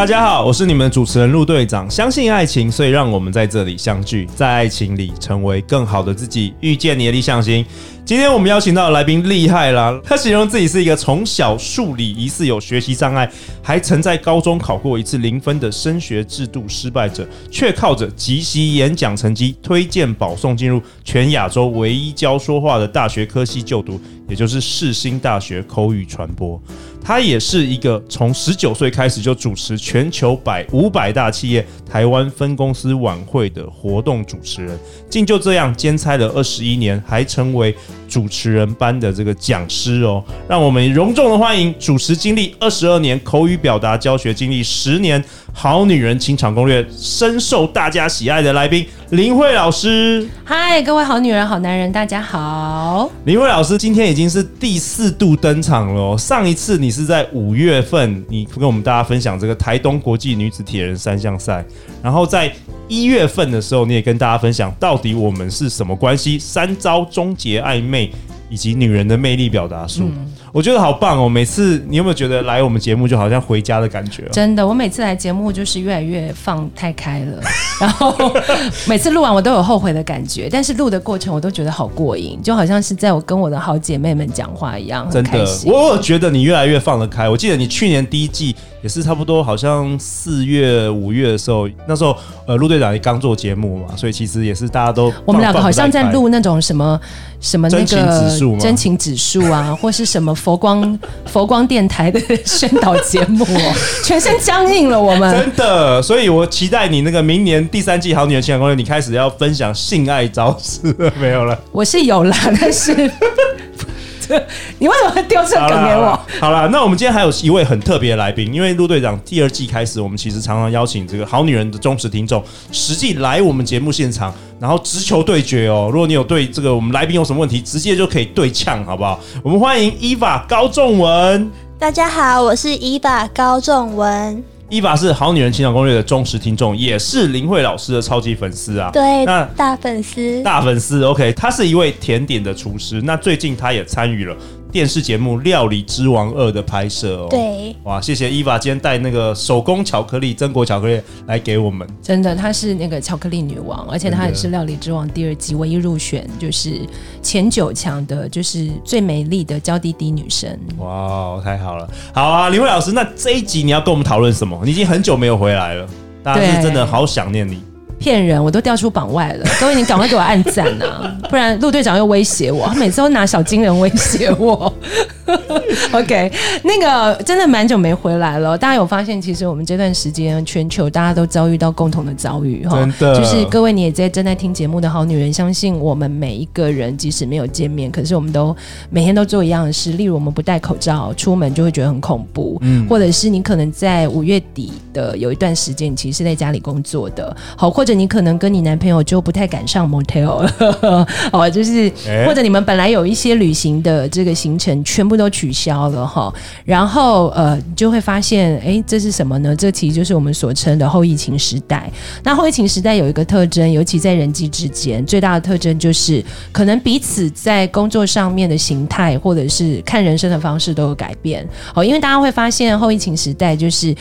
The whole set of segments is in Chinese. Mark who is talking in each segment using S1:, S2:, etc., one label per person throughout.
S1: 大家好，我是你们的主持人陆队长。相信爱情，所以让我们在这里相聚，在爱情里成为更好的自己，遇见你的理想型。今天我们邀请到的来宾厉害啦，他形容自己是一个从小数理疑似有学习障碍，还曾在高中考过一次零分的升学制度失败者，却靠着即席演讲成绩推荐保送进入全亚洲唯一教说话的大学科系就读，也就是世新大学口语传播。他也是一个从十九岁开始就主持全球百五百大企业台湾分公司晚会的活动主持人，竟就这样兼差了二十一年，还成为主持人班的这个讲师哦。让我们隆重的欢迎主持经历二十二年、口语表达教学经历十年、好女人情场攻略深受大家喜爱的来宾林慧老师。
S2: 嗨，各位好女人、好男人，大家好。
S1: 林慧老师今天已经是第四度登场了哦。上一次你。是在五月份，你跟我们大家分享这个台东国际女子铁人三项赛，然后在一月份的时候，你也跟大家分享到底我们是什么关系，三招终结暧昧以及女人的魅力表达术。嗯我觉得好棒哦！每次你有没有觉得来我们节目就好像回家的感觉？
S2: 真的，我每次来节目就是越来越放太开了，然后每次录完我都有后悔的感觉，但是录的过程我都觉得好过瘾，就好像是在我跟我的好姐妹们讲话一样，
S1: 真的。我有觉得你越来越放得开。我记得你去年第一季也是差不多，好像四月五月的时候，那时候呃陆队长也刚做节目嘛，所以其实也是大家都
S2: 我们两个好像在录那种什么什么那个
S1: 真情指数
S2: 真情指数啊，或是什么。佛光 佛光电台的宣导节目，全身僵硬了。我们
S1: 真的，所以我期待你那个明年第三季《好女人情感攻略》，你开始要分享性爱招式了 没有了？
S2: 我是有啦，但是 你为什么会丢这个梗给我？
S1: 好了，那我们今天还有一位很特别的来宾，因为陆队长第二季开始，我们其实常常邀请这个好女人的忠实听众，实际来我们节目现场。然后直球对决哦！如果你有对这个我们来宾有什么问题，直接就可以对呛，好不好？我们欢迎 Eva 高仲文。
S3: 大家好，我是 Eva 高仲文。
S1: Eva 是好女人情场攻略的忠实听众，也是林慧老师的超级粉丝啊。
S3: 对，那大粉丝，
S1: 大粉丝。OK，他是一位甜点的厨师。那最近他也参与了。电视节目《料理之王二》的拍摄哦，
S3: 对，
S1: 哇，谢谢伊娃今天带那个手工巧克力、榛果巧克力来给我们。
S2: 真的，她是那个巧克力女王，而且她也是《料理之王》第二季唯一入选，就是前九强的，就是最美丽的娇滴滴女神。
S1: 哇，太好了，好啊，林慧老师，那这一集你要跟我们讨论什么？你已经很久没有回来了，大家是真的好想念你。
S2: 骗人！我都掉出榜外了，各位你赶快给我按赞啊，不然陆队长又威胁我，他每次都拿小金人威胁我。OK，那个真的蛮久没回来了。大家有发现，其实我们这段时间全球大家都遭遇到共同的遭遇哈，
S1: 真。
S2: 就是各位你也在正在听节目的好女人，相信我们每一个人即使没有见面，可是我们都每天都做一样的事。例如我们不戴口罩出门就会觉得很恐怖，嗯，或者是你可能在五月底的有一段时间，你其实是在家里工作的，好，或者你可能跟你男朋友就不太敢上 motel，了 哦，就是或者你们本来有一些旅行的这个行程全部都取消了哈，然后呃，你就会发现，哎，这是什么呢？这其实就是我们所称的后疫情时代。那后疫情时代有一个特征，尤其在人际之间，最大的特征就是可能彼此在工作上面的形态，或者是看人生的方式都有改变。哦，因为大家会发现后疫情时代就是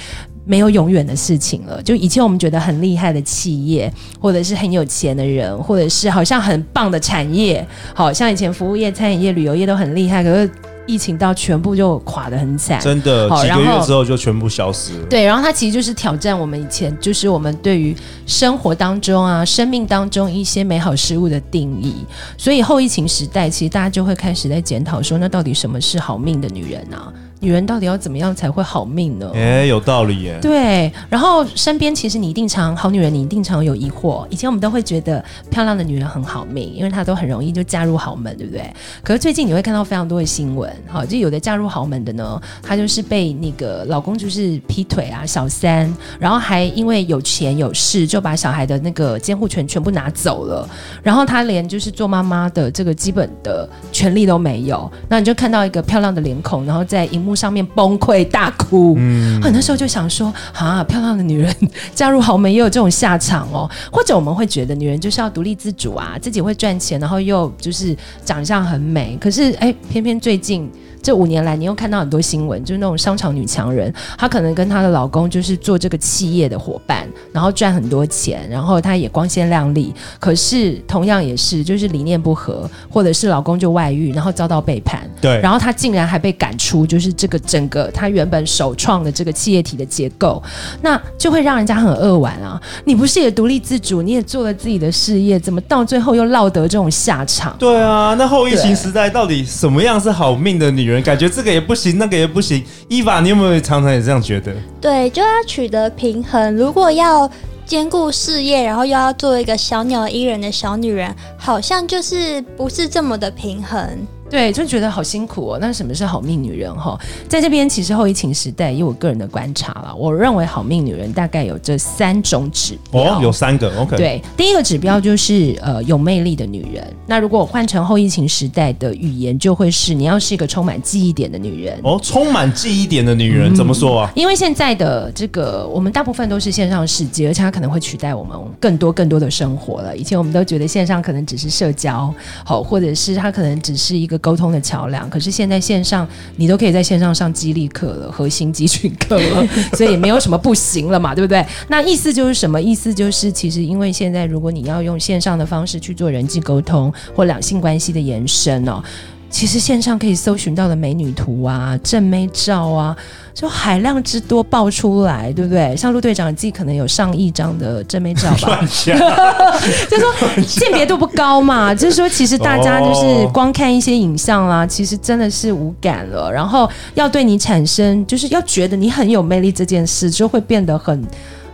S2: 没有永远的事情了。就以前我们觉得很厉害的企业，或者是很有钱的人，或者是好像很棒的产业，好像以前服务业、餐饮业、旅游业都很厉害，可是。疫情到全部就垮得很惨，
S1: 真的几个月之后就全部消失了。
S2: 对，然后它其实就是挑战我们以前，就是我们对于生活当中啊、生命当中一些美好事物的定义。所以后疫情时代，其实大家就会开始在检讨说，那到底什么是好命的女人啊？女人到底要怎么样才会好命呢？
S1: 哎，有道理耶。
S2: 对，然后身边其实你一定常好女人，你一定常有疑惑。以前我们都会觉得漂亮的女人很好命，因为她都很容易就嫁入豪门，对不对？可是最近你会看到非常多的新闻，好，就有的嫁入豪门的呢，她就是被那个老公就是劈腿啊、小三，然后还因为有钱有势，就把小孩的那个监护权全部拿走了，然后她连就是做妈妈的这个基本的权利都没有。那你就看到一个漂亮的脸孔，然后在荧幕。上面崩溃大哭，嗯，很多时候就想说啊，漂亮的女人 嫁入豪门也有这种下场哦，或者我们会觉得女人就是要独立自主啊，自己会赚钱，然后又就是长相很美，可是哎，偏偏最近。这五年来，你又看到很多新闻，就是那种商场女强人，她可能跟她的老公就是做这个企业的伙伴，然后赚很多钱，然后她也光鲜亮丽。可是同样也是，就是理念不合，或者是老公就外遇，然后遭到背叛。
S1: 对，
S2: 然后他竟然还被赶出，就是这个整个他原本首创的这个企业体的结构，那就会让人家很扼腕啊！你不是也独立自主，你也做了自己的事业，怎么到最后又落得这种下场？
S1: 对啊，那后疫情时代到底什么样是好命的女人？感觉这个也不行，那个也不行。伊娃，你有没有常常也这样觉得？
S3: 对，就要取得平衡。如果要兼顾事业，然后又要做一个小鸟依人的小女人，好像就是不是这么的平衡。
S2: 对，就觉得好辛苦哦。那什么是好命女人？哈，在这边其实后疫情时代，以我个人的观察了，我认为好命女人大概有这三种指标。
S1: 哦，有三个。OK。
S2: 对，第一个指标就是呃有魅力的女人。那如果我换成后疫情时代的语言，就会是你要是一个充满记忆点的女人。
S1: 哦，充满记忆点的女人、嗯、怎么说啊？
S2: 因为现在的这个我们大部分都是线上世界，而且它可能会取代我们更多更多的生活了。以前我们都觉得线上可能只是社交，好，或者是它可能只是一个。沟通的桥梁，可是现在线上你都可以在线上上激励课了，核心集群课了，所以也没有什么不行了嘛，对不对？那意思就是什么？意思就是其实因为现在如果你要用线上的方式去做人际沟通或两性关系的延伸哦。其实线上可以搜寻到的美女图啊、正妹照啊，就海量之多爆出来，对不对？像陆队长自己可能有上亿张的正妹照吧，就是说鉴别度不高嘛。就是说，其实大家就是光看一些影像啦，其实真的是无感了。然后要对你产生，就是要觉得你很有魅力这件事，就会变得很。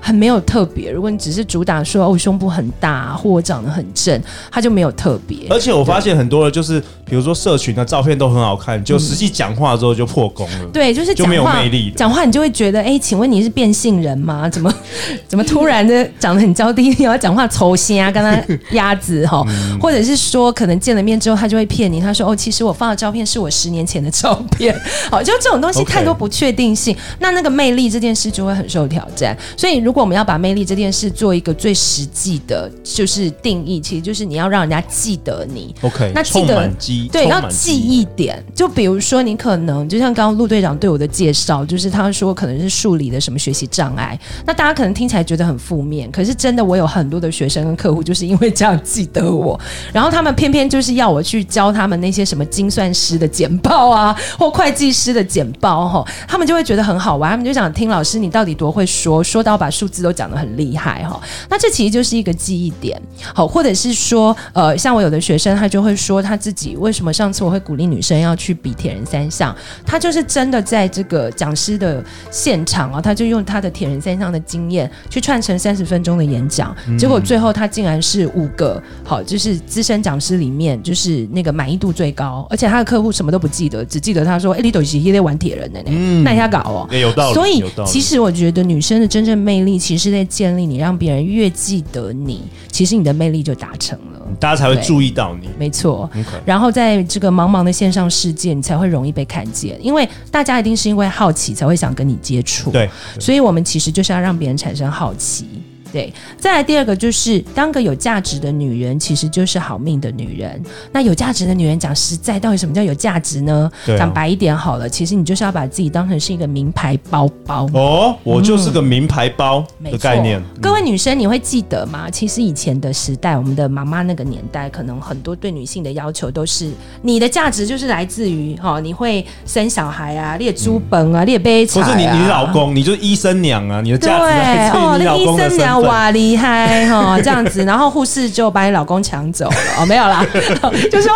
S2: 很没有特别。如果你只是主打说哦，胸部很大或我长得很正，它就没有特别。
S1: 而且我发现很多的，就是比如说社群的照片都很好看，就实际讲话之后就破功了。
S2: 嗯、对，就是
S1: 就没有魅力。
S2: 讲话你就会觉得，哎，请问你是变性人吗？怎么 怎么突然的长得很娇滴滴，要讲话抽心啊，跟他鸭子哈，或者是说可能见了面之后他就会骗你，他说哦，其实我放的照片是我十年前的照片。好，就这种东西太多不确定性那那个魅力这件事就会很受挑战。所以如如果我们要把魅力这件事做一个最实际的，就是定义，其实就是你要让人家记得你。
S1: OK，
S2: 那记得对，要记忆点。就比如说，你可能就像刚刚陆队长对我的介绍，就是他说可能是数理的什么学习障碍。那大家可能听起来觉得很负面，可是真的，我有很多的学生跟客户就是因为这样记得我，然后他们偏偏就是要我去教他们那些什么精算师的简报啊，或会计师的简报哈，他们就会觉得很好玩，他们就想听老师你到底多会说，说到把数。数字都讲得很厉害哈，那这其实就是一个记忆点，好，或者是说，呃，像我有的学生，他就会说他自己为什么上次我会鼓励女生要去比铁人三项，他就是真的在这个讲师的现场啊，他就用他的铁人三项的经验去串成三十分钟的演讲，结果最后他竟然是五个好，就是资深讲师里面就是那个满意度最高，而且他的客户什么都不记得，只记得他说，哎，你都是在玩铁人的呢，那一下搞哦，
S1: 有道理，
S2: 所以其实我觉得女生的真正魅力。其实，在建立你让别人越记得你，其实你的魅力就达成了，
S1: 大家才会注意到你。
S2: 没错.然后在这个茫茫的线上世界，你才会容易被看见，因为大家一定是因为好奇才会想跟你接触。
S1: 对，
S2: 所以我们其实就是要让别人产生好奇。对，再来第二个就是当个有价值的女人，其实就是好命的女人。那有价值的女人，讲实在，到底什么叫有价值呢？讲、啊、白一点好了，其实你就是要把自己当成是一个名牌包包。
S1: 哦，我就是个名牌包的概念。
S2: 嗯、各位女生，你会记得吗？其实以前的时代，我们的妈妈那个年代，可能很多对女性的要求都是，你的价值就是来自于哦，你会生小孩啊，列猪本啊，列杯茶、啊。
S1: 不是你，你老公，你就是医生娘啊，你的价值来自于你老公的
S2: 哇，厉害哈！这样子，然后护士就把你老公抢走了哦，没有啦，就是说。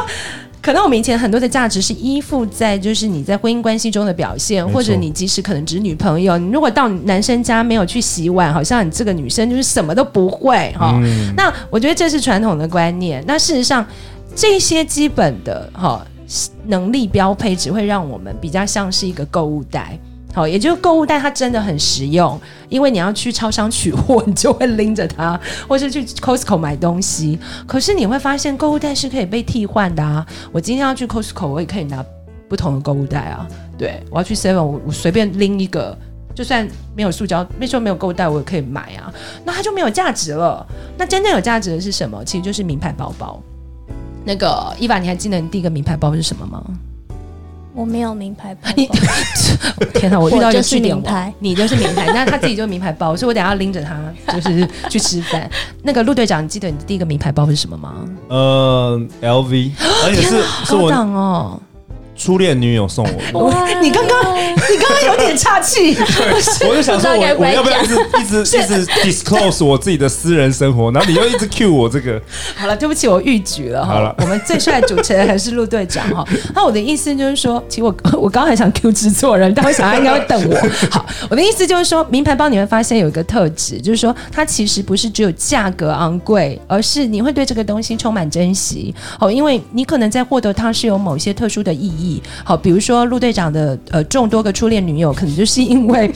S2: 可能我们以前很多的价值是依附在就是你在婚姻关系中的表现，或者你即使可能只是女朋友，你如果到男生家没有去洗碗，好像你这个女生就是什么都不会哈。嗯、那我觉得这是传统的观念。那事实上，这些基本的哈能力标配，只会让我们比较像是一个购物袋。好，也就是购物袋，它真的很实用，因为你要去超商取货，你就会拎着它，或是去 Costco 买东西。可是你会发现，购物袋是可以被替换的啊！我今天要去 Costco，我也可以拿不同的购物袋啊。对，我要去 Seven，我我随便拎一个，就算没有塑胶，那时候没有购物袋，我也可以买啊。那它就没有价值了。那真正有价值的是什么？其实就是名牌包包。那个伊娃，你还记得你第一个名牌包是什么吗？
S3: 我没有名牌包，
S2: 天哪！我遇到一个句点
S3: 名牌，
S2: 你就是名牌，那他自己就是名牌包，所以我等下要拎着他，就是去吃饭。那个陆队长，你记得你第一个名牌包是什么吗？
S1: 呃，LV，而且是是我
S2: 哦。
S1: 初恋女友送我，
S2: 我你刚刚你刚刚有点岔气，
S1: 我就想说我我要不要一直一直 一直 disclose 我自己的私人生活，然后你又一直 cue 我这个。
S2: 好了，对不起，我逾矩了哈。好了，我们最帅的主持人还是陆队长哈。那我的意思就是说，其实我我刚刚还想 cue 制作人，但我想他应该会瞪我。好，我的意思就是说，名牌包你会发现有一个特质，就是说它其实不是只有价格昂贵，而是你会对这个东西充满珍惜。哦，因为你可能在获得它是有某些特殊的意义。好，比如说陆队长的呃众多个初恋女友，可能就是因为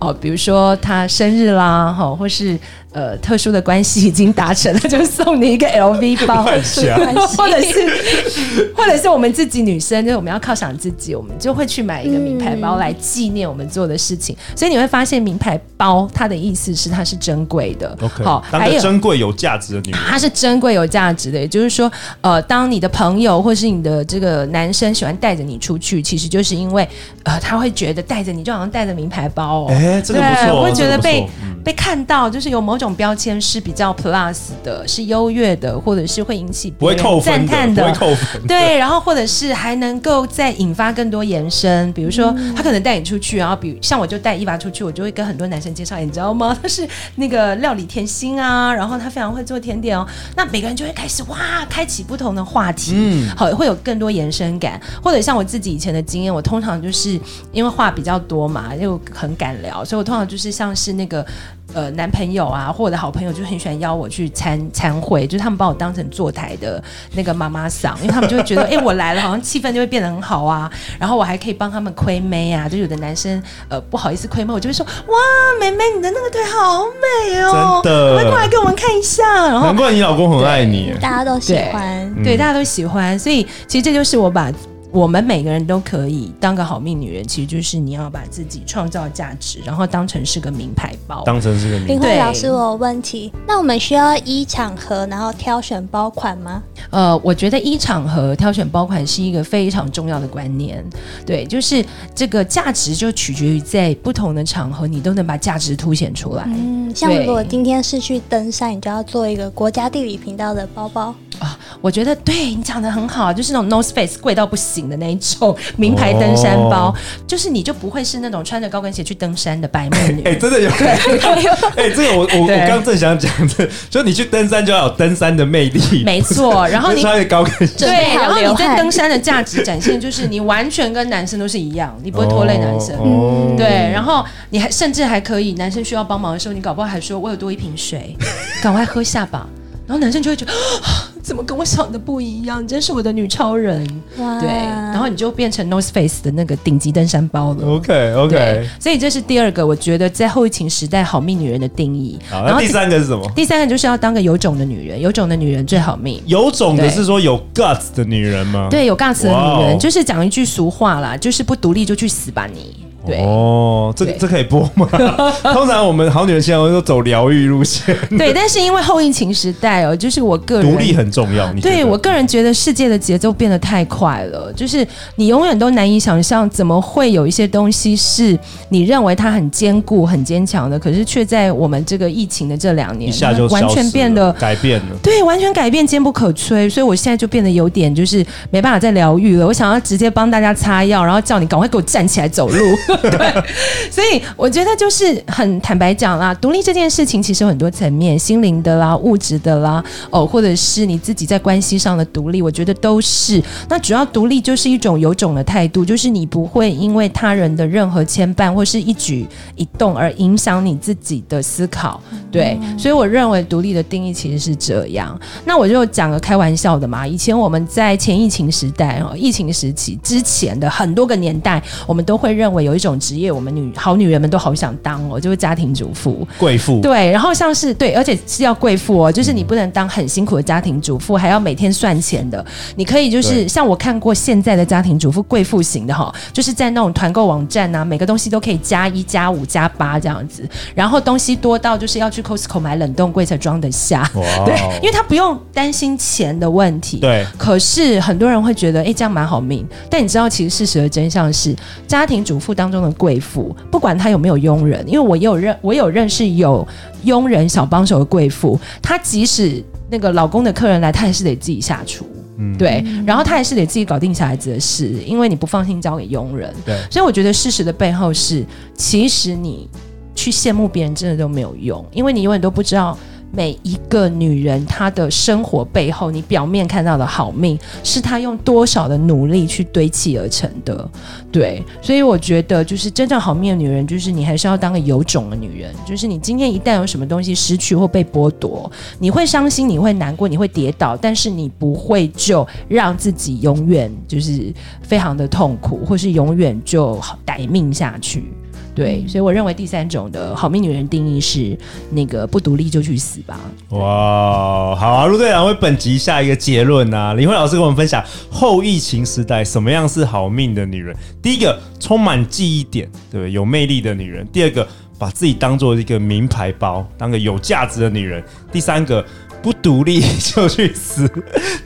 S2: 哦，比如说他生日啦，哈，或是。呃，特殊的关系已经达成了，就送你一个 LV 包，或者是，或者是我们自己女生，就是我们要犒赏自己，我们就会去买一个名牌包来纪念我们做的事情。嗯、所以你会发现，名牌包它的意思是它是珍贵的。
S1: 好，还有珍贵有价值的女人，
S2: 它是珍贵有价值的，也就是说，呃，当你的朋友或是你的这个男生喜欢带着你出去，其实就是因为呃，他会觉得带着你就好像带着名牌包哦，
S1: 哎，这个不错，
S2: 我会觉得被、嗯、被看到，就是有某。种标签是比较 plus 的，是优越的，或者是会引起别人赞叹的，
S1: 不会扣分，
S2: 对，然后或者是还能够再引发更多延伸，比如说他可能带你出去，然后比如像我就带伊娃出去，我就会跟很多男生介绍，你知道吗？他 是那个料理甜心啊，然后他非常会做甜点哦，那每个人就会开始哇，开启不同的话题，嗯，好，会有更多延伸感，或者像我自己以前的经验，我通常就是因为话比较多嘛，又很敢聊，所以我通常就是像是那个。呃，男朋友啊，或者好朋友就很喜欢邀我去参参会，就是他们把我当成坐台的那个妈妈桑，因为他们就会觉得，哎、欸，我来了，好像气氛就会变得很好啊。然后我还可以帮他们亏妹啊，就有的男生呃不好意思亏妹，我就会说，哇，妹妹你的那个腿好美哦，
S1: 真的，
S2: 快过来给我们看一下。然后
S1: 难怪你老公很爱你，
S3: 大家都喜欢，
S2: 对，对，大家都喜欢，所以其实这就是我把。我们每个人都可以当个好命女人，其实就是你要把自己创造价值，然后当成是个名牌包，
S1: 当成是个名牌包。
S3: 林慧老师，我有问题，那我们需要依场合然后挑选包款吗？
S2: 呃，我觉得依场合挑选包款是一个非常重要的观念。对，就是这个价值就取决于在不同的场合，你都能把价值凸显出来。
S3: 嗯，像如果今天是去登山，你就要做一个国家地理频道的包包。
S2: 啊，我觉得对你讲的很好，就是那种 North Face 贵到不行的那一种名牌登山包，哦、就是你就不会是那种穿着高跟鞋去登山的白目女。
S1: 哎、欸，真的有，哎这个我我我刚正想讲的，就你去登山就要有登山的魅力，
S2: 没错。然后你
S1: 穿着高跟鞋，
S2: 对，然后你在登山的价值展现就是你完全跟男生都是一样，你不会拖累男生，哦、对。然后你还甚至还可以，男生需要帮忙的时候，你搞不好还说我有多一瓶水，赶快喝下吧。然后男生就会觉得。怎么跟我想的不一样？真是我的女超人，哇对，然后你就变成 North Face 的那个顶级登山包了。OK OK，所以这是第二个，我觉得在后疫情时代好命女人的定义。
S1: 好，然后第三个是什么？
S2: 第三个就是要当个有种的女人，有种的女人最好命。
S1: 有种的是说有 guts 的女人吗？
S2: 对，有 guts 的女人就是讲一句俗话啦，就是不独立就去死吧你。对
S1: 哦，这这可以播吗？通常我们好女人现在都走疗愈路线。
S2: 对，但是因为后疫情时代哦，就是我个人
S1: 独立很重要。
S2: 对我个人觉得世界的节奏变得太快了，就是你永远都难以想象，怎么会有一些东西是你认为它很坚固、很坚强的，可是却在我们这个疫情的这两年，
S1: 一下就
S2: 完全变得
S1: 改变了。
S2: 对，完全改变，坚不可摧。所以我现在就变得有点就是没办法再疗愈了。我想要直接帮大家擦药，然后叫你赶快给我站起来走路。对，所以我觉得就是很坦白讲啦，独立这件事情其实有很多层面，心灵的啦、物质的啦，哦，或者是你自己在关系上的独立，我觉得都是。那主要独立就是一种有种的态度，就是你不会因为他人的任何牵绊或是一举一动而影响你自己的思考。对，所以我认为独立的定义其实是这样。那我就讲个开玩笑的嘛，以前我们在前疫情时代哦，疫情时期之前的很多个年代，我们都会认为有一种职业，我们女好女人们都好想当哦，就是家庭主妇、
S1: 贵妇。对，
S2: 然后像是对，而且是要贵妇哦，就是你不能当很辛苦的家庭主妇，还要每天算钱的。你可以就是像我看过现在的家庭主妇贵妇型的哈，就是在那种团购网站啊，每个东西都可以加一、加五、加八这样子，然后东西多到就是要去 Costco 买冷冻柜才装得下。对，因为他不用担心钱的问题。
S1: 对，
S2: 可是很多人会觉得，哎，这样蛮好命。但你知道，其实事实的真相是，家庭主妇当中的贵妇，不管她有没有佣人，因为我也有认，我有认识有佣人小帮手的贵妇，她即使那个老公的客人来，她还是得自己下厨。嗯，对，然后她还是得自己搞定小孩子的事，因为你不放心交给佣人。
S1: 对，
S2: 所以我觉得事实的背后是，其实你去羡慕别人真的都没有用，因为你永远都不知道。每一个女人，她的生活背后，你表面看到的好命，是她用多少的努力去堆砌而成的。对，所以我觉得，就是真正好命的女人，就是你还是要当个有种的女人。就是你今天一旦有什么东西失去或被剥夺，你会伤心，你会难过，你会跌倒，但是你不会就让自己永远就是非常的痛苦，或是永远就歹命下去。对，所以我认为第三种的好命女人定义是那个不独立就去死吧。
S1: 哇，好啊，陆队长为本集下一个结论啊。林慧老师跟我们分享后疫情时代什么样是好命的女人。第一个，充满记忆点，对，有魅力的女人。第二个，把自己当做一个名牌包，当个有价值的女人。第三个，不独立就去死，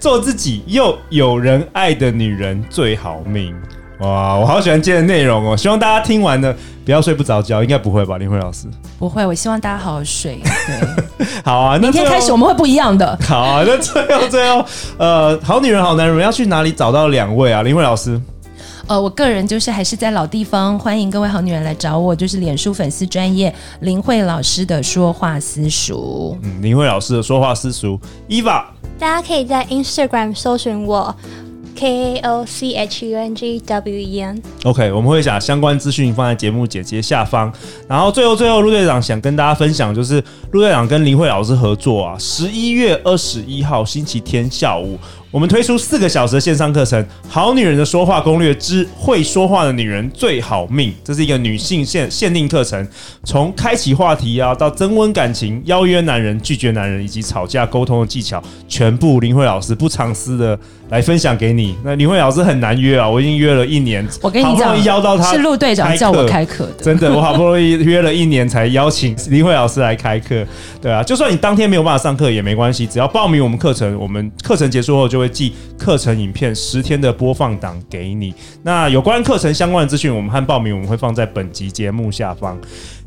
S1: 做自己又有人爱的女人最好命。哇，我好喜欢今天的内容哦！希望大家听完了不要睡不着觉，应该不会吧？林慧老师
S2: 不会，我希望大家好好睡。对，
S1: 好啊，
S2: 明天开始我们会不一样的。
S1: 好啊，那最后最后，呃，好女人好男人要去哪里找到两位啊？林慧老师，
S2: 呃，我个人就是还是在老地方，欢迎各位好女人来找我，就是脸书粉丝专业林慧老师的说话私塾。
S1: 嗯，林慧老师的说话私塾，Eva，
S3: 大家可以在 Instagram 搜寻我。K O C H U N G W E
S1: N，OK，我们会把相关资讯放在节目简介下方。然后最后最后，陆队长想跟大家分享，就是陆队长跟林慧老师合作啊，十一月二十一号星期天下午。我们推出四个小时的线上课程《好女人的说话攻略之会说话的女人最好命》，这是一个女性限限定课程，从开启话题啊，到增温感情、邀约男人、拒绝男人以及吵架沟通的技巧，全部林慧老师不藏私的来分享给你。那林慧老师很难约啊，我已经约了一年，
S2: 我跟你讲，好不容易邀到他，是陆队长叫我开课的，
S1: 真的，我好不容易约了一年才邀请林慧老师来开课。对啊，就算你当天没有办法上课也没关系，只要报名我们课程，我们课程结束后就会寄课程影片十天的播放档给你。那有关课程相关的资讯，我们和报名我们会放在本集节目下方。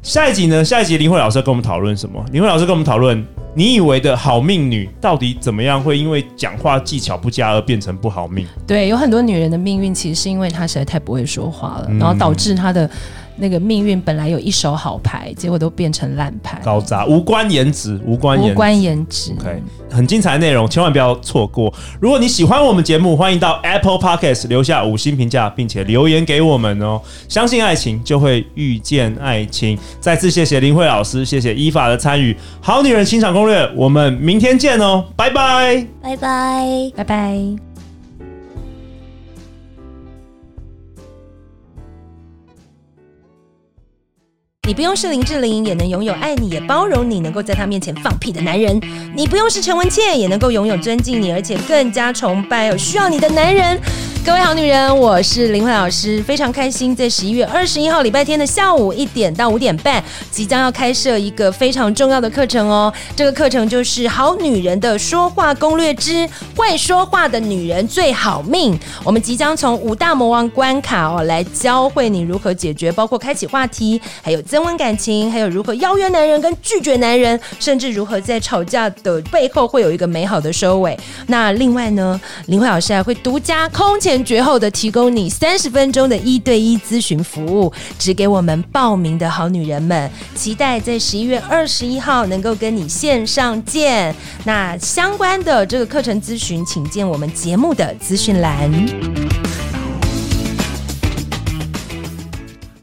S1: 下一集呢？下一集林慧老师要跟我们讨论什么？林慧老师跟我们讨论，你以为的好命女到底怎么样会因为讲话技巧不佳而变成不好命？
S2: 对，有很多女人的命运其实是因为她实在太不会说话了，嗯、然后导致她的。那个命运本来有一手好牌，结果都变成烂牌。
S1: 搞砸，无关颜值，无关颜值，
S2: 无关颜值。
S1: OK，很精彩的内容，千万不要错过。如果你喜欢我们节目，欢迎到 Apple Podcast 留下五星评价，并且留言给我们哦。相信爱情，就会遇见爱情。再次谢谢林慧老师，谢谢伊法的参与。好女人情场攻略，我们明天见哦，拜拜，
S3: 拜拜，
S2: 拜拜。你不用是林志玲，也能拥有爱你也包容你，能够在他面前放屁的男人。你不用是陈文茜，也能够拥有尊敬你，而且更加崇拜有需要你的男人。各位好女人，我是林慧老师，非常开心，在十一月二十一号礼拜天的下午一点到五点半，即将要开设一个非常重要的课程哦。这个课程就是《好女人的说话攻略之会说话的女人最好命》。我们即将从五大魔王关卡哦，来教会你如何解决，包括开启话题，还有增温感情，还有如何邀约男人跟拒绝男人，甚至如何在吵架的背后会有一个美好的收尾。那另外呢，林慧老师还会独家空前。前绝后的提供你三十分钟的一对一咨询服务，只给我们报名的好女人们。期待在十一月二十一号能够跟你线上见。那相关的这个课程咨询，请见我们节目的资讯栏。